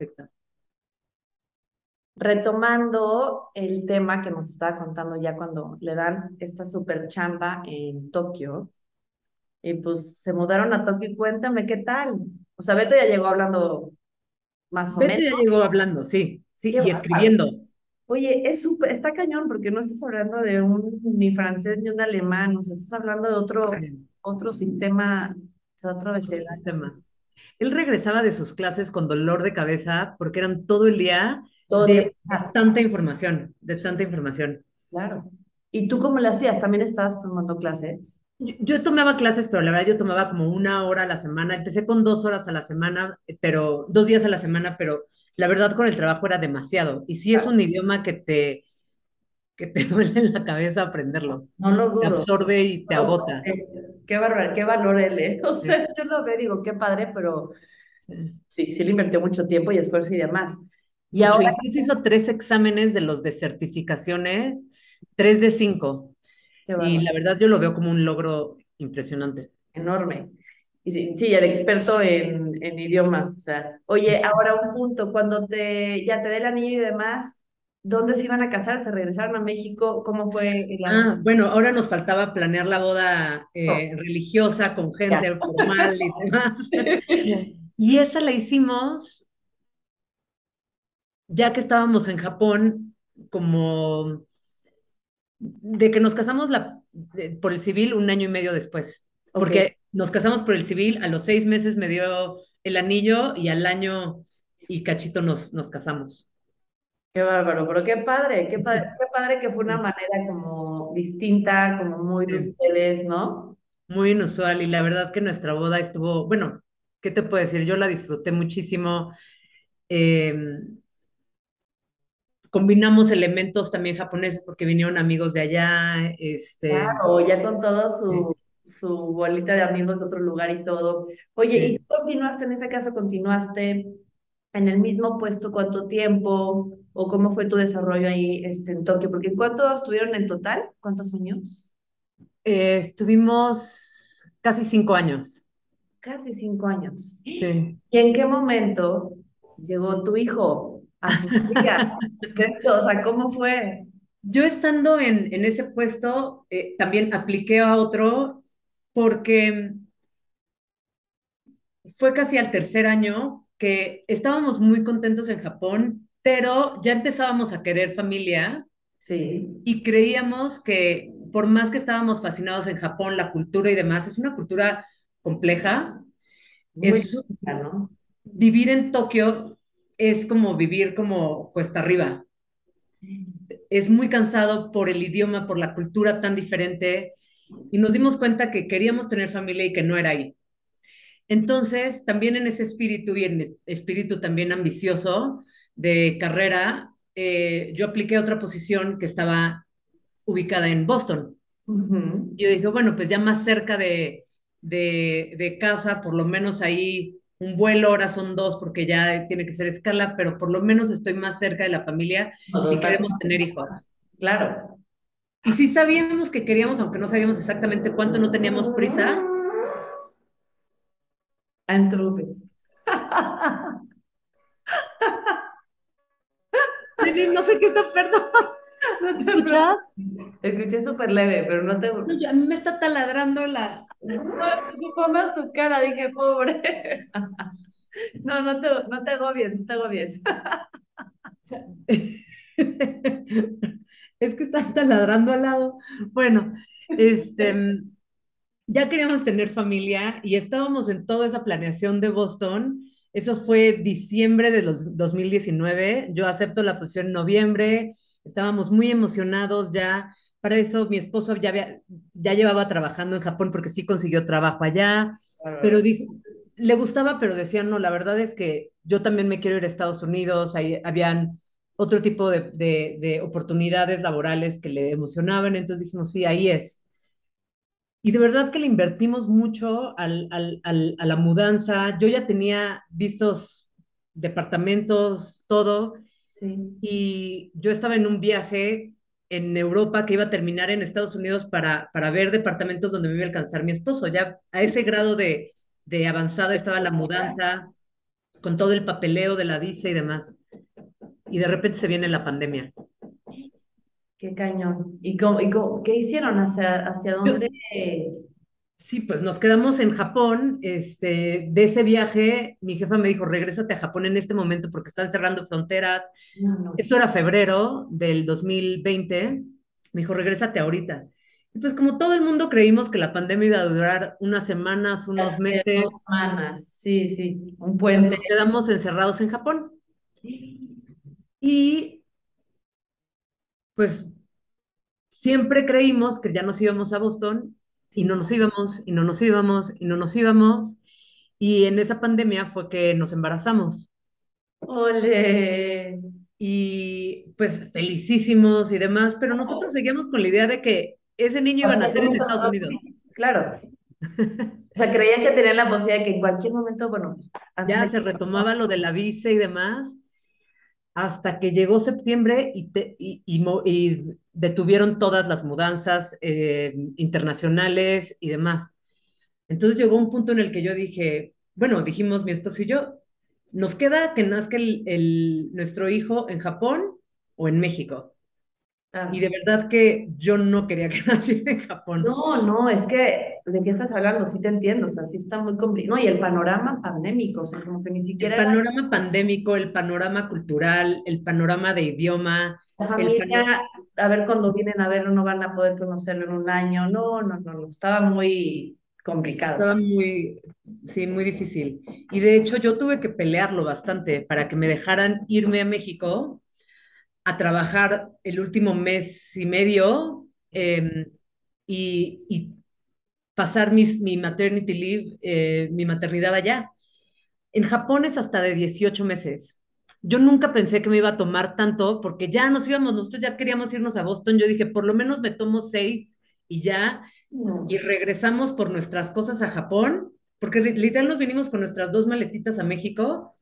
Perfecto. Retomando el tema que nos estaba contando ya cuando le dan esta super chamba en Tokio, y pues se mudaron a Tokio y cuéntame qué tal. O sea, Beto ya llegó hablando más o Beto menos. ya llegó hablando, sí, sí, Qué y escribiendo. Oye, es súper, está cañón porque no estás hablando de un ni francés ni un alemán, o sea, estás hablando de otro, otro sistema, o sea, otro Otro sistema. Él regresaba de sus clases con dolor de cabeza porque eran todo el día Todo de, el de día. tanta información, de tanta información. Claro. ¿Y tú cómo le hacías? ¿También estabas tomando clases? Yo, yo tomaba clases, pero la verdad yo tomaba como una hora a la semana. Empecé con dos horas a la semana, pero dos días a la semana, pero la verdad con el trabajo era demasiado. Y sí es un idioma que te, que te duele en la cabeza aprenderlo. No lo Te dudo. absorbe y te No, agota. eh, Qué bárbaro, qué valor él, ¿eh? O Sí, sea, yo lo veo, digo, qué padre, pero sí. sí, sí le invirtió mucho tiempo y esfuerzo y demás. Y ahora, Incluso hizo tres exámenes de los de certificaciones, tres de cinco. Y la verdad yo lo veo como un logro impresionante. enorme. Y sí, sí, el experto en, en idiomas, o sea, oye, ahora un punto, cuando te, ya te dé el anillo y demás, ¿dónde se iban a casar? ¿Se regresaron a México? ¿Cómo fue el Ah, bueno, ahora nos faltaba planear la boda eh, religiosa con Ya. gente formal y demás. Y esa la hicimos ya que estábamos en Japón, como de que nos casamos la, de- por el civil un año y medio después, porque nos casamos por el civil, a los seis meses me dio el anillo y al año y cachito nos, nos casamos. Qué bárbaro, pero qué padre, qué padre, qué padre que fue una manera como distinta, como muy de ustedes, ¿no? muy inusual y la verdad que nuestra boda estuvo, bueno, ¿qué te puedo decir? Yo la disfruté muchísimo. Eh, combinamos elementos también japoneses porque vinieron amigos de allá, este, Claro, ya con todo sí, su, su bolita de amigos de otro lugar y todo. Oye, ¿y tú continuaste en ese caso, continuaste en el mismo puesto cuánto tiempo? ¿O cómo fue tu desarrollo ahí este, en Tokio? Porque ¿cuántos estuvieron en total? ¿Cuántos años? Eh, estuvimos casi cinco años. Casi cinco años. Sí. ¿Y en qué momento llegó tu hijo a sus días de esto? O sea, ¿cómo fue? Yo estando en, en ese puesto, eh, también apliqué a otro porque fue casi al tercer año que estábamos muy contentos en Japón, pero ya empezábamos a querer familia Sí, y creíamos que por más que estábamos fascinados en Japón, la cultura y demás, es una cultura compleja. muy Es ¿no? vivir en Tokio es como vivir como cuesta arriba. Es muy cansado por el idioma, por la cultura tan diferente y nos dimos cuenta que queríamos tener familia y que no era ahí. Entonces, también en ese espíritu y en espíritu también ambicioso de carrera, eh, yo apliqué otra posición que estaba ubicada en Boston. Ujú. Yo dije, bueno, pues ya más cerca de, de, de casa, por lo menos ahí un vuelo, ahora son dos porque ya tiene que ser escala, pero por lo menos estoy más cerca de la familia No, si queremos tener hijos. Claro. Y sí sabíamos que queríamos, aunque no sabíamos exactamente cuánto, no teníamos prisa. Antrubes. No sé qué está, perdón. No te ¿Escuchas? Escuché súper leve, pero no te... No, yo- a mí me está taladrando la... No, más tu cara, dije, pobre. No, no te, no te agobies, no te agobies. Es que está taladrando al lado. Bueno, este, ya queríamos tener familia y estábamos en toda esa planeación de Boston. Eso fue diciembre de los 2019. Yo acepto la posición en noviembre. Estábamos muy emocionados ya. Para eso mi esposo ya, había, ya llevaba trabajando en Japón porque sí consiguió trabajo allá, pero dijo, le gustaba, pero decía, no, la verdad es que yo también me quiero ir a Estados Unidos. Ahí habían otro tipo de, de, de oportunidades laborales que le emocionaban. Entonces dijimos, sí, ahí es. Y de verdad que le invertimos mucho al, al, al, a la mudanza. Yo ya tenía vistos departamentos, todo, Sí. y yo estaba en un viaje en Europa que iba a terminar en Estados Unidos para, para ver departamentos donde me iba a alcanzar mi esposo. Ya a ese grado de, de avanzada estaba la mudanza. con todo el papeleo de la visa y demás. Y de repente se viene la pandemia. Qué cañón. ¿Y, cómo, y cómo- qué hicieron? ¿Hacia, hacia dónde? Sí, pues nos quedamos en Japón. Este, de ese viaje, mi jefa me dijo, regrésate a Japón en este momento porque están cerrando fronteras. No, no. Eso era febrero del 2020. Me dijo, regrésate ahorita. Y pues como todo el mundo creímos que la pandemia iba a durar unas semanas, unos meses, Dos semanas, sí, sí, un pues puente. nos quedamos encerrados en Japón. Y pues siempre creímos que ya nos íbamos a Boston y no nos íbamos, y no nos íbamos, y no nos íbamos. Y en esa pandemia fue que nos embarazamos. Ole. Y pues felicísimos y demás, pero nosotros seguíamos con la idea de que ese niño iba a nacer en Estados Unidos. Claro. O sea, creían que tenían la posibilidad de que en cualquier momento, bueno, Ya se retomaba lo de la visa y demás, hasta que llegó septiembre y, te- y, y y detuvieron todas las mudanzas eh, internacionales y demás. Entonces llegó un punto en el que yo dije, bueno, dijimos mi esposo y yo, nos queda que nazca el, el- nuestro hijo en Japón o en México. Ah. Y de verdad que yo no quería que naciera en Japón. No, no, es que, ¿de qué estás hablando? Sí te entiendo, o sea, sí está muy complicado. No, y el panorama pandémico, o sea, como que ni El siquiera era panorama pandémico, el panorama cultural, el panorama de idioma, la el familia, a ver cuando vienen a verlo, no van a poder conocerlo en un año. No, no, no, no, estaba muy complicado. Estaba muy, sí, muy difícil. Y de hecho yo tuve que pelearlo bastante para que me dejaran irme a México a trabajar el último mes y medio em, y, y pasar mis, mi maternity leave, eh, mi maternidad allá. En Japón es hasta de 18 meses. Yo nunca pensé que me iba a tomar tanto porque ya nos íbamos, nosotros ya queríamos irnos a Boston. Yo dije, por lo menos me tomo seis y ya No. y regresamos por nuestras cosas a Japón, porque li- literal nos vinimos con nuestras dos maletitas a México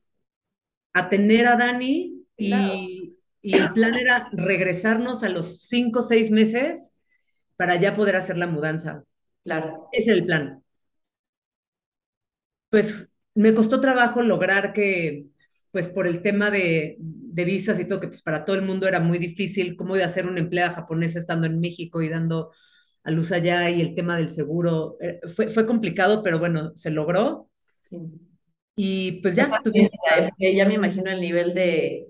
a tener a Dani y, y el plan era regresarnos a los cinco o seis meses para ya poder hacer la mudanza. Claro. Ese es el plan. Pues me costó trabajo lograr que, pues por el tema de, de visas y todo, que pues para todo el mundo era muy difícil, cómo iba a ser una empleada japonesa estando en México y dando a luz allá y el tema del seguro, eh, fue, fue complicado, pero bueno, se logró Sí. y pues ya tuvimos, ¿eh? Ya me imagino el nivel de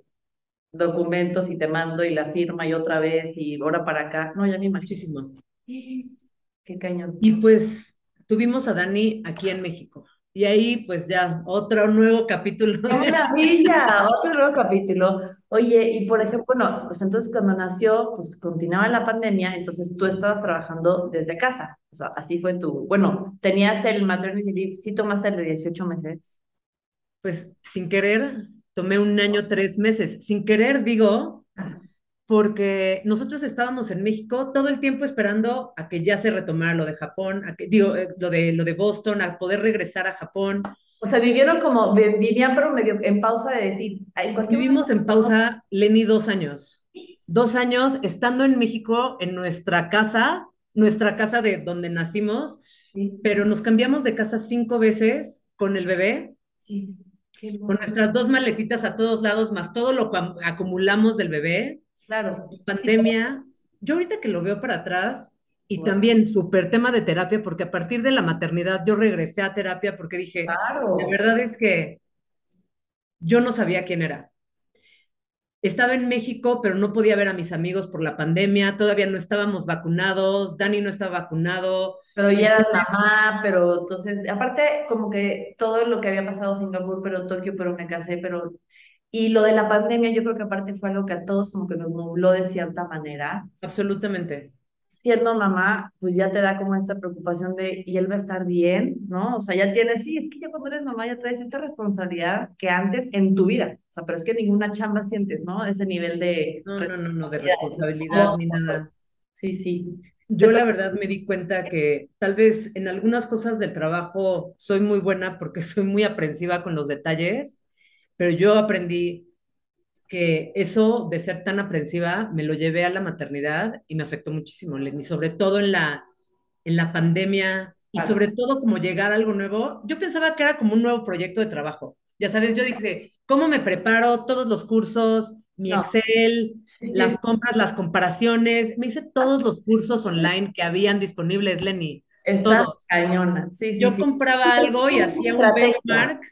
documentos y te mando y la firma y otra vez y ahora para acá. No, ya me imagino. Qué cañón. Y pues tuvimos a Dani aquí en México. Y ahí pues ya otro nuevo capítulo. ¡Qué maravilla! Otro nuevo capítulo. Oye, y por ejemplo, bueno, pues entonces cuando nació, pues continuaba la pandemia, entonces tú estabas trabajando desde casa. O sea, así fue tu, bueno, tenías el maternity leave, sí tomaste el de 18 meses. Pues sin querer, tomé un año, tres meses. Sin querer, digo, porque nosotros estábamos en México todo el tiempo esperando a que ya se retomara lo de Japón, a que, digo, eh, lo de, lo de Boston, a poder regresar a Japón. O sea, vivieron como, vi- vivían pero medio en pausa de decir, "Ay, en cualquier Vivimos en pausa, Lenny, dos años. Dos años estando en México, en nuestra casa, nuestra casa de donde nacimos, Sí, pero nos cambiamos de casa cinco veces con el bebé, sí. Con nuestras dos maletitas a todos lados, más todo lo que am- acumulamos del bebé. Claro. pandemia, yo ahorita que lo veo para atrás, y también súper tema de terapia, porque a partir de la maternidad yo regresé a terapia porque dije, Claro. la verdad es que yo no sabía quién era. Estaba en México, pero no podía ver a mis amigos por la pandemia, todavía no estábamos vacunados, Dani no estaba vacunado, Pero ya eras mamá, pero entonces, aparte, como que todo lo que había pasado Singapur, pero Tokio, pero me casé, pero... Y lo de la pandemia, yo creo que aparte fue algo que a todos como que nos nubló de cierta manera. absolutamente. Siendo mamá, pues ya te da como esta preocupación de, ¿y él va a estar bien? ¿No? O sea, ya tienes, sí, es que ya cuando eres mamá ya traes esta responsabilidad que antes en tu vida. O sea, pero es que ninguna chamba sientes, ¿no? Ese nivel de... No, no, no, no, de responsabilidad. responsabilidad ni nada. Sí, sí. Yo la verdad me di cuenta que tal vez en algunas cosas del trabajo soy muy buena porque soy muy aprensiva con los detalles, pero yo aprendí que eso de ser tan aprensiva me lo llevé a la maternidad y me afectó muchísimo, Lenny, sobre todo en la, en la pandemia y Claro. sobre todo como llegar a algo nuevo. Yo pensaba que era como un nuevo proyecto de trabajo. Ya sabes, yo dije, ¿cómo me preparo? Todos los cursos, mi No, Excel, las compras, las comparaciones. Me hice todos los cursos online que habían disponibles, Lenny, está todos. cañona. Sí, sí, Yo sí. Compraba algo y hacía un benchmark.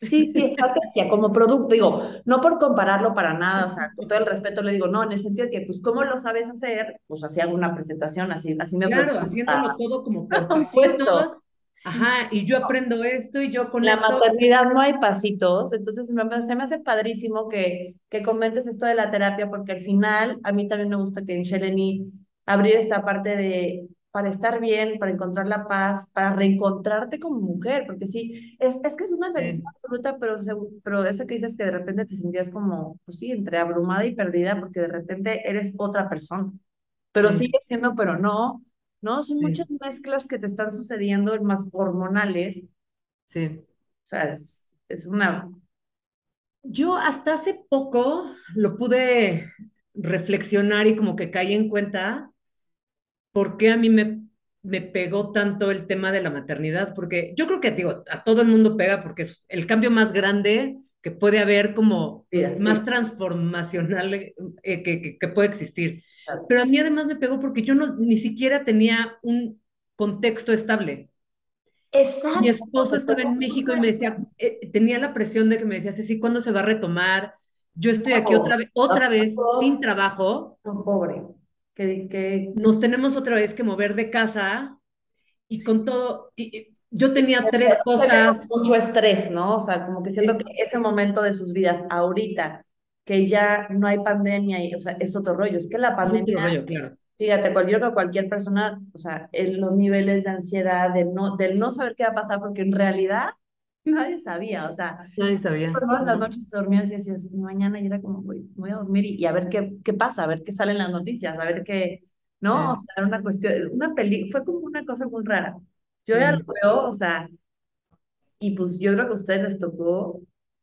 Sí, sí, estrategia como producto, digo, no por compararlo para nada, o sea, con todo el respeto le digo, no, en el sentido de que, pues, ¿cómo lo sabes hacer? Pues hago una presentación, así, así me Claro, haciéndolo todo como por pasitos. Sí, Ajá, y yo aprendo esto y yo con la esto. maternidad no hay pasitos, entonces me, se me hace padrísimo que, que comentes esto de la terapia, porque al final a mí también me gusta que en Sheleni abrir esta parte de para estar bien, para encontrar la paz, para reencontrarte como mujer, porque sí, es, es que es una felicidad Sí, absoluta, pero, pero eso que dices que de repente te sentías como, pues sí, entre abrumada y perdida, porque de repente eres otra persona, pero sí, sigues siendo, pero no, no, son muchas mezclas que te están sucediendo, más hormonales, sí. o sea, es, es una... Yo hasta hace poco lo pude reflexionar y como que caí en cuenta por qué a mí me, me pegó tanto el tema de la maternidad, porque yo creo que digo, a todo el mundo pega porque es el cambio más grande que puede haber como Mira, sí, más transformacional eh, que, que, que puede existir. claro. Pero a mí además me pegó porque yo no, ni siquiera tenía un contexto estable. Mi Exacto, esposo te estaba en México y me decía, eh, tenía la presión de que me decía, sí, ¿cuándo se va a retomar? Yo estoy aquí otra vez, ¿A otra vez sin trabajo, pobre. Que, que nos tenemos otra vez que mover de casa y con todo, y yo tenía tres Siento cosas, mucho estrés, ¿no? O sea, como que siento que ese momento de sus vidas, ahorita, que ya no hay pandemia, y, o sea, es otro rollo. Es que la es pandemia, otro rollo, claro, fíjate, cualquier, cualquier persona, o sea, en los niveles de ansiedad, de no, del no saber qué va a pasar, porque en realidad nadie sabía, o sea, nadie sabía, ¿no? En las ¿no? noches te dormías y decías, mañana y era como, voy, voy a dormir y, y a ver qué, qué pasa, a ver qué salen las noticias, a ver qué, ¿no? O Sí, sea, era una cuestión, una peli, fue como una cosa muy rara. Yo ya lo veo, o sea, y pues yo creo que a ustedes les tocó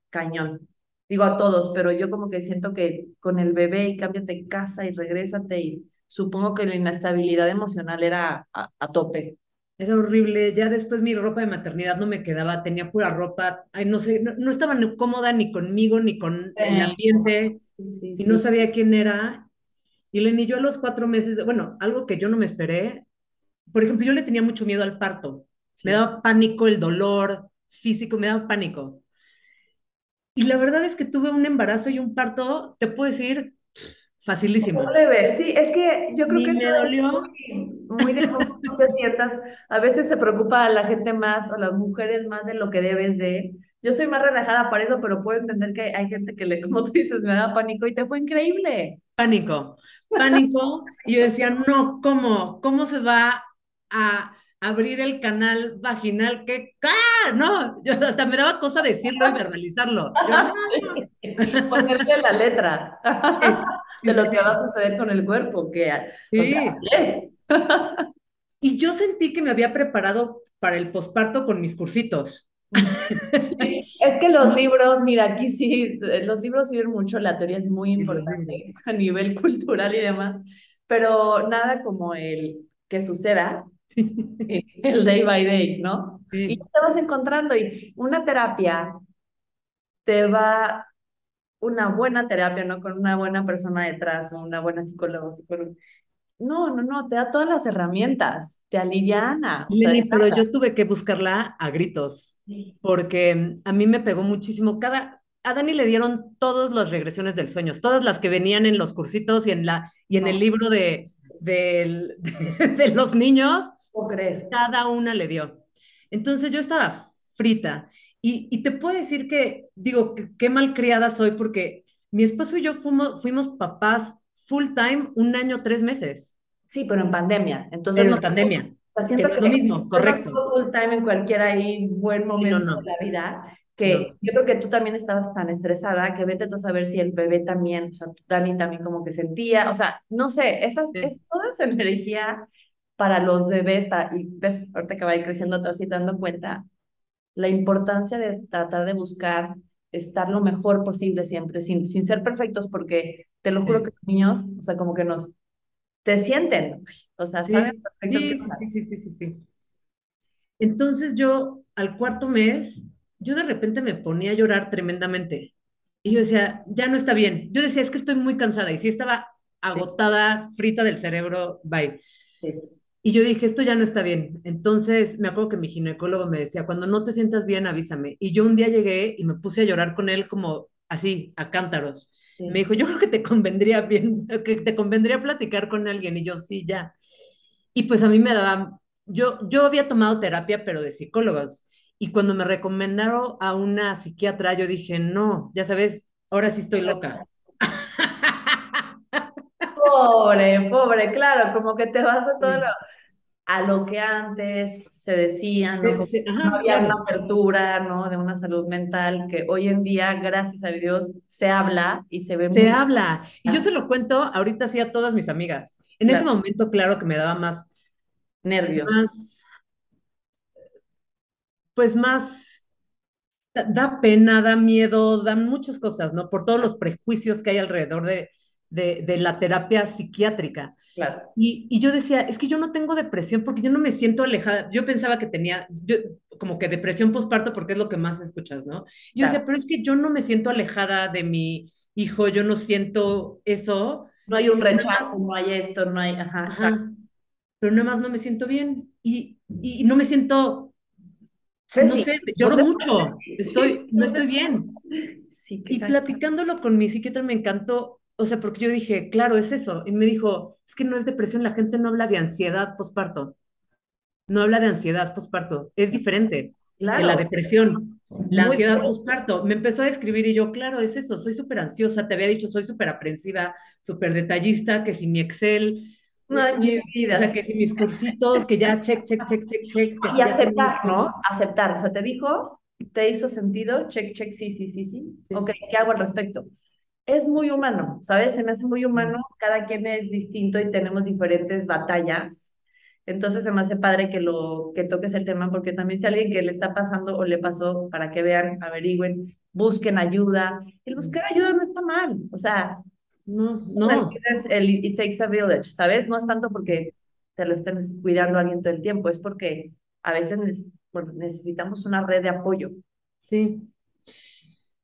cañón. Digo a todos, pero yo como que siento que con el bebé y cámbiate de casa y regrésate y supongo que la inestabilidad emocional era a, a tope. Era horrible, ya después mi ropa de maternidad no me quedaba, tenía pura ropa, ay, no sé, no, no estaba ni cómoda ni conmigo ni con el ambiente sí, y no sabía quién era. Y Lenny, yo a los cuatro meses, de- bueno, algo que yo no me esperé, por ejemplo, yo le tenía mucho miedo al parto. Me sí. daba pánico el dolor físico, me daba pánico. Y la verdad es que tuve un embarazo y un parto, te puedo decir, facilísimo. Leve. Sí, es que yo creo Ni que me dolió. muy, muy de sientas. A veces se preocupa a la gente más o las mujeres más de lo que debes de. Yo soy más relajada para eso, pero puedo entender que hay gente que le, como tú dices, me da pánico y te fue increíble. Pánico, pánico. Y yo decía, no, ¿cómo? ¿Cómo se va a abrir el canal vaginal? ¿Qué? ¡Ah! No, yo hasta me daba cosa decirlo y verbalizarlo. Yo, no. Sí, ponerle la letra Sí, de sí, sí, lo que va a sí. suceder con el cuerpo, que, o sea, Sí. es. Y yo sentí que me había preparado para el posparto con mis cursitos. Sí, Es que los libros, mira, aquí sí, eh, los libros sirven mucho, la teoría es muy importante a nivel cultural y demás, pero nada como el que suceda, el day by day, ¿no? Y Sí. te vas encontrando y una terapia te va, una buena terapia, ¿no? Con una buena persona detrás, una buena psicóloga, psicólogo. No, no, no, te da todas las herramientas, te aliviana, de Lenny, pero yo tuve que buscarla a gritos, porque a mí me pegó muchísimo. Cada, a Dani le dieron todas las regresiones del sueño, todas las que venían en los cursitos y en, la, y en el No, libro de, del- de, de los niños, puedo creer. cada una le dio. Entonces yo estaba frita. Y, y te puedo decir que, digo, que- qué malcriada soy, porque mi esposo y yo fuimos, fuimos papás full time un año, tres meses, Sí, pero en pandemia, entonces pero no en pandemia, sea, que siento no es que lo mismo, no correcto. full time en cualquier ahí buen Sí, no, momento de no. la vida, que No, yo creo que tú también estabas tan estresada que vete tú a saber si el bebé también, o sea, Dani también como que sentía, o sea, no sé, esas, es sí, toda esa energía para los bebés, para, y ves, ahorita que va a ir creciendo, te vas a ir dando cuenta la importancia de tratar de buscar estar lo mejor posible siempre, sin, sin ser perfectos, porque te lo juro que sí, los niños, o sea, como que nos, te sienten, o sea, saben sí, perfecto qué sí, sí, sí, sí, sí, sí. Entonces yo al cuarto mes yo de repente me ponía a llorar tremendamente. Y yo decía, ya no está bien. Yo decía, es que estoy muy cansada. Y sí estaba agotada, frita del cerebro, bye. sí, Y yo dije, esto ya no está bien. Entonces me acuerdo que mi ginecólogo me decía, cuando no te sientas bien, avísame. Y yo un día llegué y me puse a llorar con él como así, a cántaros. Me dijo, yo creo que te convendría bien, que te convendría platicar con alguien. Y yo, sí, ya. Y pues a mí me daba, yo, yo había tomado terapia, pero de psicólogos. Y cuando me recomendaron a una psiquiatra, yo dije, no, ya sabes, ahora sí estoy loca. Pobre, pobre, claro, como que te vas a todo lo, a lo que antes se decía, ¿no? sí, había una apertura, ¿no? De una salud mental que hoy en día, gracias a Dios, se habla y se ve Se muy habla. Y yo se lo cuento ahorita sí a todas mis amigas. En ese momento, claro que me daba más, nervio. más, pues más, da, da pena, da miedo, dan muchas cosas, ¿no? Por todos los prejuicios que hay alrededor de, de, de la terapia psiquiátrica. Claro, Y, y yo decía, es que yo no tengo depresión porque yo no me siento alejada. Yo pensaba que tenía, yo, como que depresión postparto porque es lo que más escuchas, ¿no? Y yo decía, claro. pero es que yo no me siento alejada de mi hijo, yo no siento eso, No hay un rechazo, no hay esto, no hay, ajá, ajá, pero nada más no me siento bien y, y no me siento, no sé, lloro mucho, estoy, no estoy bien. sí, Y platicándolo con mi psiquiatra me encantó, o sea, porque yo dije, claro, es eso. Y me dijo, es que no es depresión, la gente no habla de ansiedad postparto. no habla de ansiedad postparto, es diferente que la Claro, depresión. La muy ansiedad fuerte. postparto, me empezó a escribir y yo, claro, es eso, soy súper ansiosa, te había dicho, soy súper aprensiva, súper detallista, que si mi Excel, No, eh, mi o vida, sea, sí. que si mis cursitos, que ya check, check, check, check, check, que Y ya aceptar, ¿no? Aceptar. O sea, te dijo, te hizo sentido, check, check, sí, sí, sí, sí. Ok, Sí, ¿qué hago al respecto? Es muy humano, ¿sabes? Se me hace muy humano, sí. cada quien es distinto y tenemos diferentes batallas. Entonces se me hace padre que lo que toques el tema, porque también si alguien que le está pasando o le pasó, para que vean, averigüen, busquen ayuda. El buscar ayuda no está mal. O sea, No, no, es el it takes a village, ¿sabes? No es tanto porque te lo estén cuidando a alguien todo el tiempo, es porque a veces bueno, necesitamos una red de apoyo. sí.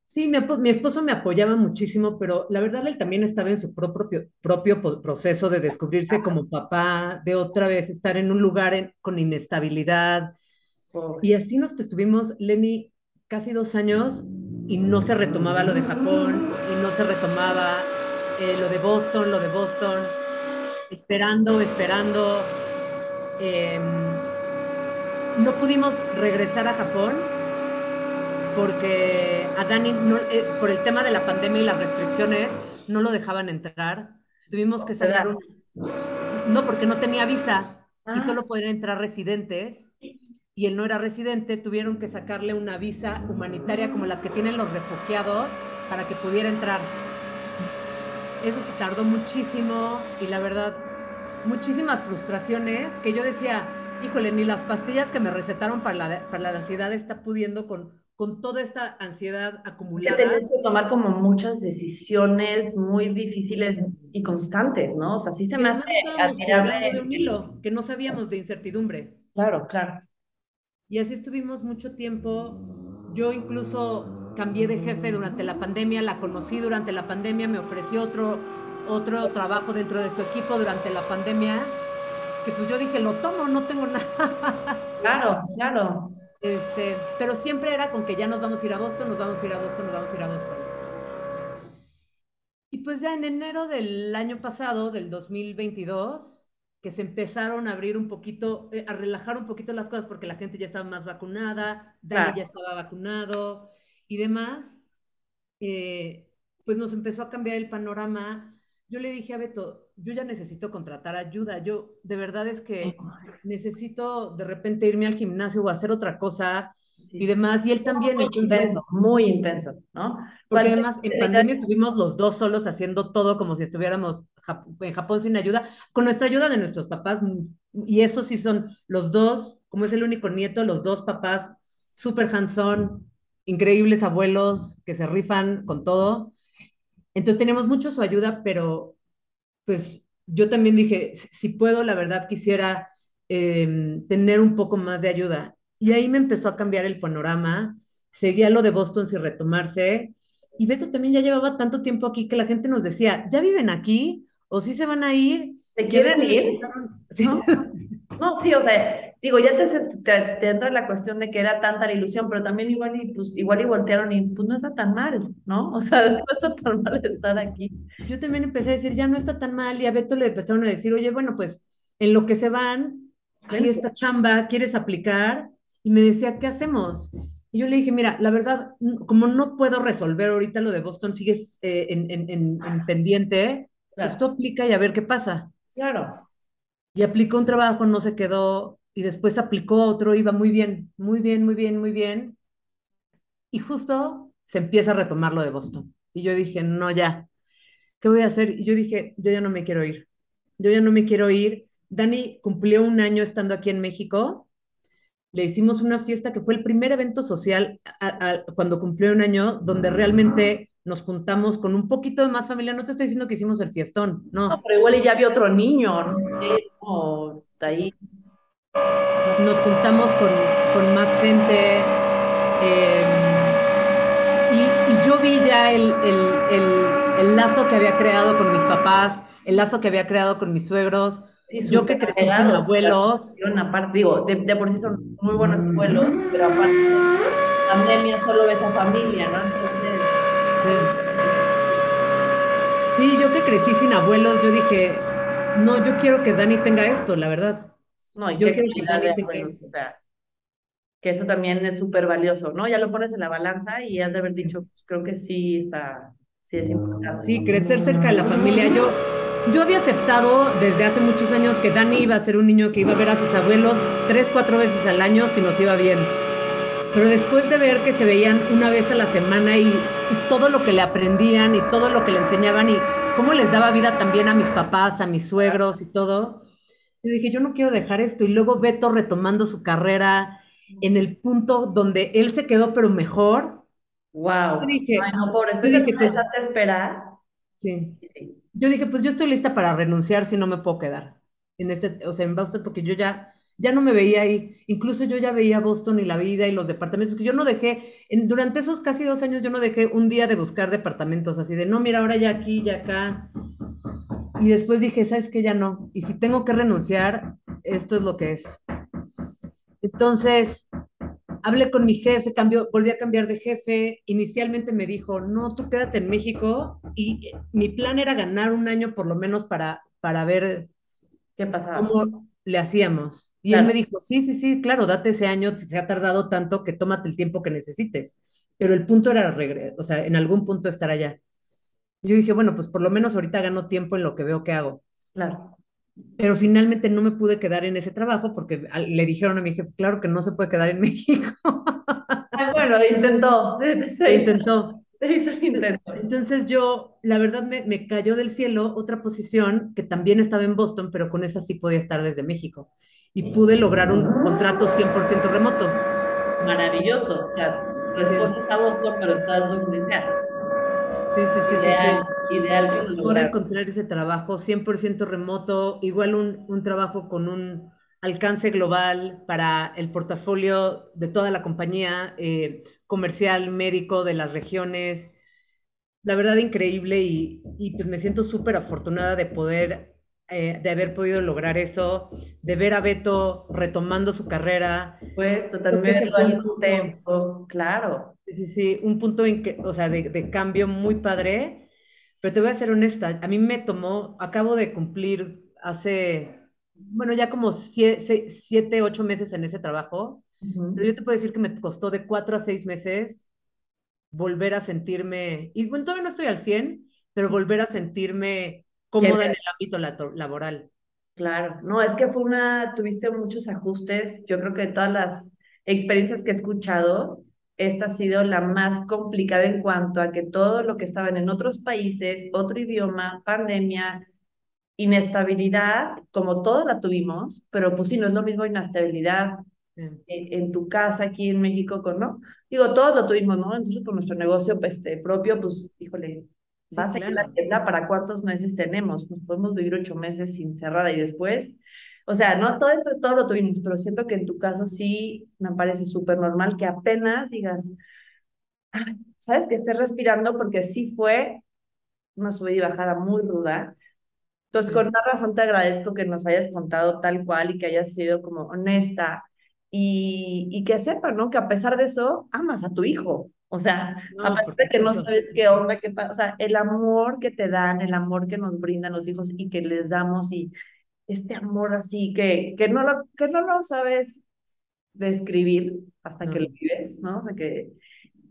Sí, mi, mi esposo me apoyaba muchísimo, pero la verdad él también estaba en su pro- propio, propio proceso de descubrirse como papá, de otra vez estar en un lugar en- con inestabilidad. Y así nos estuvimos, Lenny, casi dos años y no se retomaba lo de Japón y no se retomaba eh, lo de Boston, lo de Boston, esperando, esperando. Em, no pudimos regresar a Japón porque a Dani, no- eh, por el tema de la pandemia y las restricciones, no lo dejaban entrar. Tuvimos que sacar un, no, porque no tenía visa y Ah, solo podían entrar residentes y él no era residente, tuvieron que sacarle una visa humanitaria como las que tienen los refugiados para que pudiera entrar. Eso se tardó muchísimo y la verdad, muchísimas frustraciones que yo decía, híjole, ni las pastillas que me recetaron para la, para la ansiedad está pudiendo con, con toda esta ansiedad acumulada. tenés que tomar como muchas decisiones muy difíciles y constantes, ¿no? O sea, sí se me hace admirable de un hilo que no sabíamos de incertidumbre. Claro, claro. Y así estuvimos mucho tiempo. Yo incluso cambié de jefe durante la pandemia, la conocí durante la pandemia, me ofreció otro, otro trabajo dentro de su equipo durante la pandemia, que pues yo dije, lo tomo, no tengo nada. Claro, claro. Este, pero siempre era con que ya nos vamos a ir a Boston, nos vamos a ir a Boston, nos vamos a ir a Boston. Y pues ya en enero del año pasado, del 2022, que se empezaron a abrir un poquito, eh, a relajar un poquito las cosas porque la gente ya estaba más vacunada, Dani ya estaba vacunado y demás, eh, pues nos empezó a cambiar el panorama. Yo le dije a Beto, yo ya necesito contratar ayuda, yo de verdad es que necesito de repente irme al gimnasio o hacer otra cosa Sí, y demás, y él también, Muy intenso, entonces muy intenso, ¿no? porque además en pandemia estuvimos los dos solos haciendo todo como si estuviéramos en Japón sin ayuda, con nuestra ayuda de nuestros papás. Y eso sí son los dos, como es el único nieto, los dos papás súper hands-on, increíbles abuelos que se rifan con todo. Entonces tenemos mucho su ayuda, pero pues yo también dije, si puedo, la verdad quisiera em, tener un poco más de ayuda. Y ahí me empezó a cambiar el panorama. seguía lo de Boston sin retomarse. Y Beto también ya llevaba tanto tiempo aquí que la gente nos decía, ¿ya viven aquí? ¿O sí se van a ir? ¿Se quieren ir? ¿No? No, sí, o sea, digo, ya te, te, entra la cuestión de que era tanta la ilusión, pero también igual y, pues, igual y voltearon y pues no está tan mal, ¿no? O sea, no está tan mal estar aquí. Yo también empecé a decir, ya no está tan mal, y a Beto le empezaron a decir, oye, bueno, pues en lo que se van, ahí está chamba, ¿quieres aplicar? Y me decía, ¿qué hacemos? Y yo le dije, mira, la verdad, como no puedo resolver ahorita lo de Boston, sigues eh, en, en, en, pendiente, pues tú aplica y a ver qué pasa. Claro. Y aplicó un trabajo, no se quedó, y después aplicó otro, iba muy bien, muy bien, muy bien, muy bien. Y justo se empieza a retomar lo de Boston. Y yo dije, no, ya, ¿qué voy a hacer? Y yo dije, yo ya no me quiero ir. Yo ya no me quiero ir. Dani cumplió un año estando aquí en México le hicimos una fiesta que fue el primer evento social cuando cumplió un año, donde realmente nos juntamos con un poquito de más familia. No te estoy diciendo que hicimos el fiestón, no. no pero igual ya había otro niño, ¿no? ahí. Nos juntamos con, con más gente. Em, y, y, yo vi ya el, el, el, el lazo que había creado con mis papás, el lazo que había creado con mis suegros yo que crecí sin abuelos. Aparte, digo, de, por sí son muy buenos abuelos, pero aparte, pandemia solo ves a familia, ¿no? Sí. sí, yo que crecí sin abuelos, yo dije, no, yo quiero que Dani tenga esto, la verdad. No, yo quiero que Dani tenga esto. O sea, que eso también es súper valioso, ¿no? Ya lo pones en la balanza y has de haber dicho, pues, creo que sí está, sí es importante. Sí, crecer cerca de la familia. Yo, yo había aceptado desde hace muchos años que Dani iba a ser un niño que iba a ver a sus abuelos tres, cuatro veces al año si nos iba bien. Pero después de ver que se veían una vez a la semana y, todo lo que le aprendían y todo lo que le enseñaban y cómo les daba vida también a mis papás, a mis suegros y todo, yo dije, yo no quiero dejar esto. Y luego Beto retomando su carrera en el punto donde él se quedó, pero mejor. Wow. dije, Ay, no, pobre, entonces dije, pues, a esperar. Sí yo dije, pues yo estoy lista para renunciar si no me puedo quedar en este, o sea, en Boston, porque yo ya, ya no me veía ahí. Incluso yo ya veía Boston y la vida y los departamentos, que yo no dejé, en, durante esos casi dos años yo no dejé un día de buscar departamentos, así de, no, mira, ahora ya aquí, ya acá. Y después dije, ¿sabes qué? Ya no. Y si tengo que renunciar, esto es lo que es. Entonces, hablé con mi jefe, cambió, volví a cambiar de jefe. Inicialmente me dijo, no, tú quédate en México. Y mi plan era ganar un año por lo menos para, para ver qué pasaba. cómo le hacíamos. Y él me dijo, sí, sí, sí, claro, date ese año, se ha tardado tanto que tómate el tiempo que necesites. Pero el punto era regresar, o sea, en algún punto estar allá. Yo dije, bueno, pues por lo menos ahorita gano tiempo en lo que veo que hago. Claro pero finalmente no me pude quedar en ese trabajo porque le dijeron a mi jefe, claro que no se puede quedar en México. bueno, intentó. Se intentó. Se hizo el intento. Entonces yo, la verdad, me, me, cayó del cielo otra posición que también estaba en Boston, pero con esa sí podía estar desde México. Y pude lograr un contrato 100% remoto. Maravilloso. O sea, respondes a Boston, pero estás donde sea. Sí, sí, sí, ideal, sí, Ideal Puedo encontrar ese trabajo 100% remoto, igual un, un trabajo con un alcance global para el portafolio de toda la compañía, eh, comercial, médico de las regiones. La verdad, increíble y, y pues me siento súper afortunada de poder, eh, de haber podido lograr eso, de ver a Beto retomando su carrera. Pues totalmente. Tiempo, claro. Sí, sí, un punto o sea, de, cambio muy padre, pero te voy a ser honesta, a mí me tomó, acabo de cumplir hace, bueno, ya como siete, ocho meses en ese trabajo, pero yo te puedo decir que me costó de cuatro a seis meses volver a sentirme, y bueno, todavía no estoy al 100, pero volver a sentirme cómoda en el ámbito laboral. Claro, no, es que fue una, tuviste muchos ajustes, yo creo que todas las experiencias que he escuchado, esta ha sido la más complicada en cuanto a que todo lo que estaban en otros países, otro idioma, pandemia, inestabilidad, como todo la tuvimos, pero pues sí, no es lo mismo inestabilidad en, tu casa aquí en México, con, ¿no? Digo, todos lo tuvimos, ¿no? Entonces, por nuestro negocio este, propio, pues, híjole, vas a la tienda para cuántos meses tenemos, pues podemos vivir ocho meses sin cerrada y después o sea, no todo esto, todo lo tuvimos, pero siento que en tu caso sí me parece súper normal que apenas digas, sabes que estés respirando porque sí fue una subida y bajada muy ruda. Entonces, con una razón te agradezco que nos hayas contado tal cual y que hayas sido como honesta y, y que sepa, ¿no? Que a pesar de eso, amas a tu hijo. O sea, No, por de que no sabes qué onda, qué pasa, o sea, el amor que te dan, el amor que nos brindan los hijos y que les damos y este amor así que, que, no, lo, que no lo sabes describir hasta que lo No. vives, ¿no? O sea, que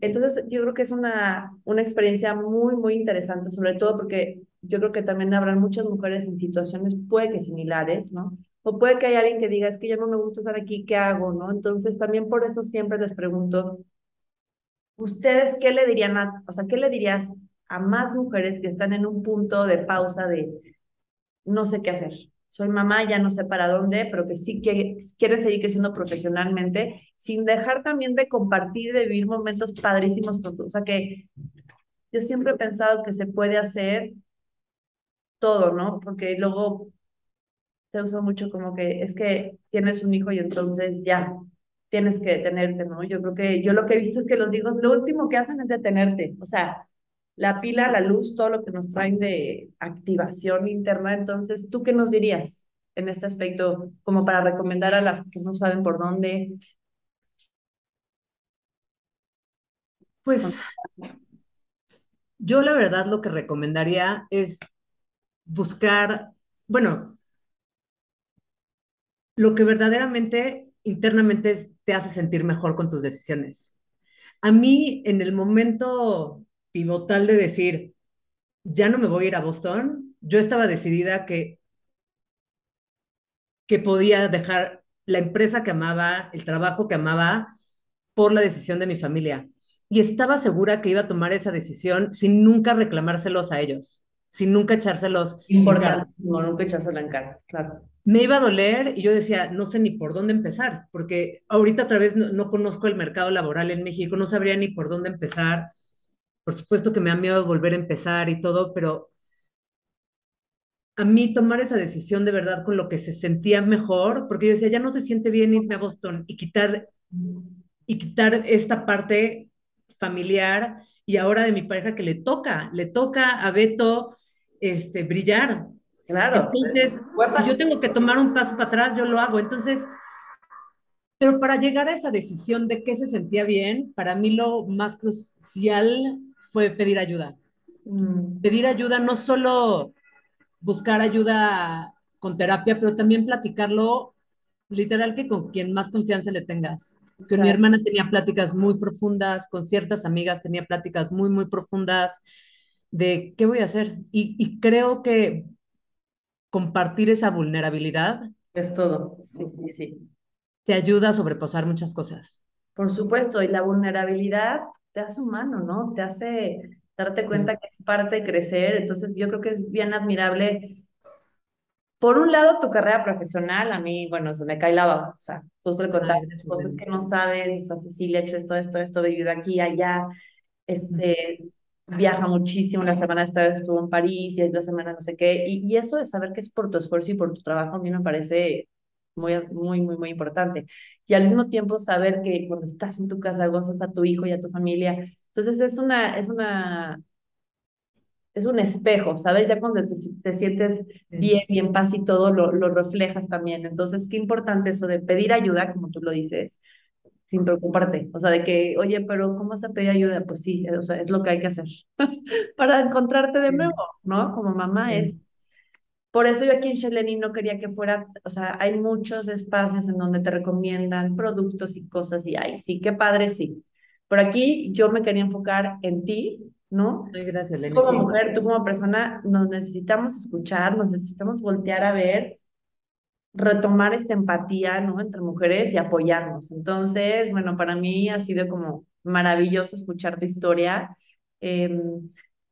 entonces, yo creo que es una, una experiencia muy, muy interesante, sobre todo porque yo creo que también habrán muchas mujeres en situaciones, puede que similares, ¿no? O puede que haya alguien que diga, es que ya no me gusta estar aquí, ¿qué hago, no? Entonces, también por eso siempre les pregunto, ¿ustedes qué le dirían a, o sea, qué le dirías a más mujeres que están en un punto de pausa de no sé qué hacer? Soy mamá, ya no sé para dónde, pero que sí que quieren seguir creciendo profesionalmente, sin dejar también de compartir, de vivir momentos padrísimos con o sea, que yo siempre he pensado que se puede hacer todo, ¿no? Porque luego se usa mucho como que es que tienes un hijo y entonces ya tienes que detenerte, ¿no? Yo creo que yo lo que he visto es que los hijos lo último que hacen es detenerte, o sea, la pila, la luz, todo lo que nos traen de activación interna. Entonces, ¿tú qué nos dirías en este aspecto como para recomendar a las que no saben por dónde? Pues yo la verdad lo que recomendaría es buscar, bueno, lo que verdaderamente internamente es- te hace sentir mejor con tus decisiones. A mí, en el momento pivotal de decir, ya no me voy a ir a Boston, yo estaba decidida que, que podía dejar la empresa que amaba, el trabajo que amaba, por la decisión de mi familia. Y estaba segura que iba a tomar esa decisión sin nunca reclamárselos a ellos, sin nunca echárselos en cara. Importantísimo, nunca echárselo en cara, claro. Me iba a doler y yo decía, no sé ni por dónde empezar, porque ahorita otra vez no, no conozco el mercado laboral en México, no sabría ni por dónde empezar. Por supuesto que me da miedo volver a empezar y todo, pero a mí tomar esa decisión de verdad con lo que se sentía mejor, porque yo decía, ya no se siente bien irme a Boston y quitar, y quitar esta parte familiar y ahora de mi pareja que le toca, le toca a Beto este, brillar. Claro, Entonces, si yo tengo que tomar un paso para atrás, yo lo hago. Entonces, pero para llegar a esa decisión de qué se sentía bien, para mí lo más crucial fue pedir ayuda. Mm, Pedir ayuda no solo buscar ayuda con terapia, pero también platicarlo literal que con quien más confianza le tengas. Con mi exacto. hermana tenía pláticas muy profundas, con ciertas amigas tenía pláticas muy, muy profundas de qué voy a hacer. Y, y creo que compartir esa vulnerabilidad Es todo. Sí, sí, sí. te ayuda a sobrepasar muchas cosas. Por supuesto, y la vulnerabilidad te hace humano, ¿no? Te hace darte Sí. cuenta que es parte de crecer. Entonces, yo creo que es bien admirable. Por un lado, tu carrera profesional, a mí, bueno, se me cae la baba. O sea, justo Ay, gracias, cosas que no sabes. O sea, Cecilia ha hecho esto, esto, esto, vivido aquí, allá. Este, viaja muchísimo. La semana esta estuvo en París y es la semana no sé qué. Y, y eso de saber que es por tu esfuerzo y por tu trabajo, a mí me parece muy, muy, muy, muy importante. Y al mismo tiempo saber que cuando estás en tu casa gozas a tu hijo y a tu familia. Entonces es una, es una, es un espejo, ¿sabes? Ya cuando te, te sientes bien y en paz y todo lo, lo reflejas también. Entonces, qué importante eso de pedir ayuda, como tú lo dices, sin preocuparte. O sea, de que, oye, pero ¿cómo vas a pedir ayuda? Pues sí, o sea, es lo que hay que hacer para encontrarte de nuevo. ¿no? Como mamá es por eso yo aquí en Sheleni no quería que fuera, o sea, hay muchos espacios en donde te recomiendan productos y cosas y ay, sí, qué padre, sí. Por aquí yo me quería enfocar en ti, ¿no? Ay, gracias, Tú Lenny. como mujer, tú como persona, nos necesitamos escuchar, nos necesitamos voltear a ver, retomar esta empatía, ¿no? Entre mujeres y apoyarnos. Entonces, bueno, para mí ha sido como maravilloso escuchar tu historia. Eh,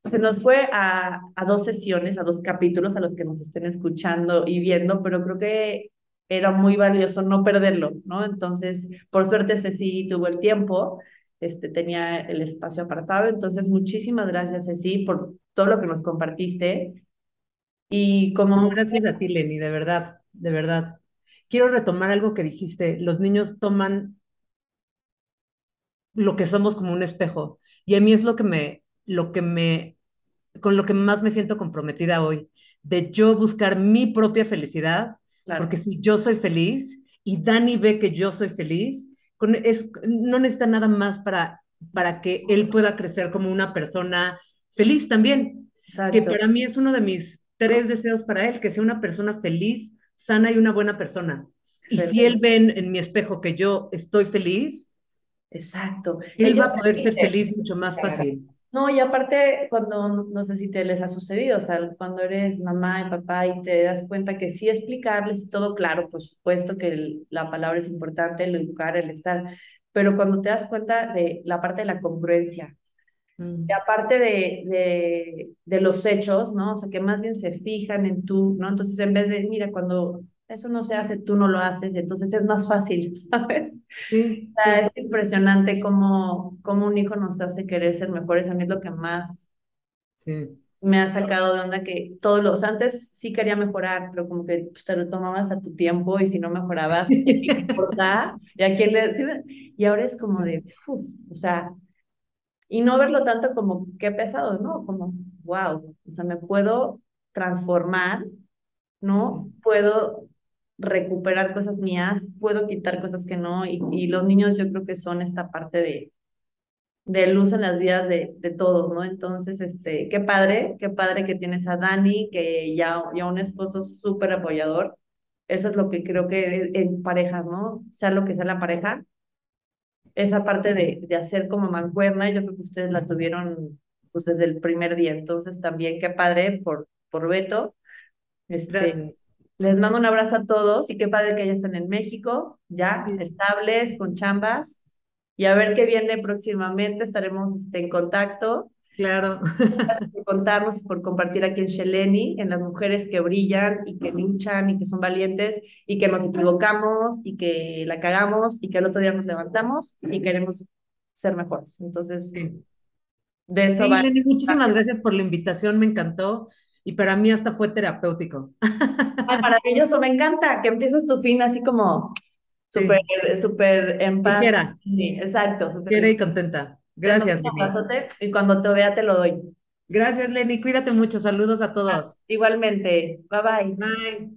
se nos fue a, a dos sesiones, a dos capítulos a los que nos estén escuchando y viendo, pero creo que era muy valioso no perderlo, ¿no? Entonces, por suerte Ceci tuvo el tiempo, este, tenía el espacio apartado, entonces muchísimas gracias Ceci por todo lo que nos compartiste y como gracias a ti, Lenny, de verdad, de verdad. Quiero retomar algo que dijiste. Los niños toman lo que somos como un espejo. Y a mí es lo que me, lo que me, con lo que más me siento comprometida hoy, de yo buscar mi propia felicidad, Claro, porque si yo soy feliz y Dani ve que yo soy feliz, con, es, no necesita nada más para, para que él pueda crecer como una persona feliz también, que exacto. para mí es uno de mis tres deseos para él, que sea una persona feliz, sana y una buena persona. Y si él ve en, en mi espejo que yo estoy feliz, Exacto. él va a poder ser feliz mucho más fácil. No, y aparte, cuando, no sé si te les ha sucedido, o sea, cuando eres mamá y papá y te das cuenta que sí explicarles todo claro, por supuesto que el- la palabra es importante, el educar, el estar, pero cuando te das cuenta de la parte de la congruencia, y Mm, aparte de, de, de los hechos, ¿no? O sea, que más bien se fijan en tú, ¿no? Entonces, en vez de, mira, cuando eso no se hace, tú no lo haces, y entonces es más fácil, ¿sabes? Sí, sea, es impresionante cómo, cómo un hijo nos hace querer ser mejores. A mí es lo que más sí, me ha sacado de onda que todos los antes sí quería mejorar, pero como que pues, te lo tomabas a tu tiempo y si no mejorabas, ¿a quién le importa? ¿Y a quién le...? ¿sí me- Y ahora es como de, uf, o sea, y no verlo tanto como qué pesado, ¿no? Como, wow, o sea, me puedo transformar, ¿no? sí, Puedo recuperar cosas mías, puedo quitar cosas que no, y, y los niños yo creo que son esta parte de de luz en las vidas de, de todos, ¿no? Entonces, este, qué padre, qué padre que tienes a Dani, que ya, ya un esposo súper apoyador. Eso es lo que creo que en parejas, ¿no? Sea lo que sea la pareja, esa parte de, de hacer como mancuerna, yo creo que ustedes la tuvieron pues desde el primer día. Entonces, también qué padre por, por Beto. Este, gracias. les mando un abrazo a todos y qué padre que ya están en México, ya Sí, estables, con chambas y a ver qué viene próximamente. Estaremos este, en contacto claro, por contarnos y por compartir aquí en Sheleni, en las mujeres que brillan y que luchan y que son valientes y que nos equivocamos y que la cagamos y que el otro día nos levantamos y queremos ser mejores. Entonces, sí. de eso Sí, va. Lenny, muchísimas gracias por la invitación, me encantó y para mí hasta fue terapéutico. Ay, maravilloso, me encanta que empieces tu fin así como súper, Sí, súper en paz. ligera, Sí, exacto, súper ligera y contenta. Gracias, un Lenny. y cuando te vea te lo doy. Gracias, Lenny. Cuídate mucho. Saludos a todos. Igualmente, bye bye. Bye.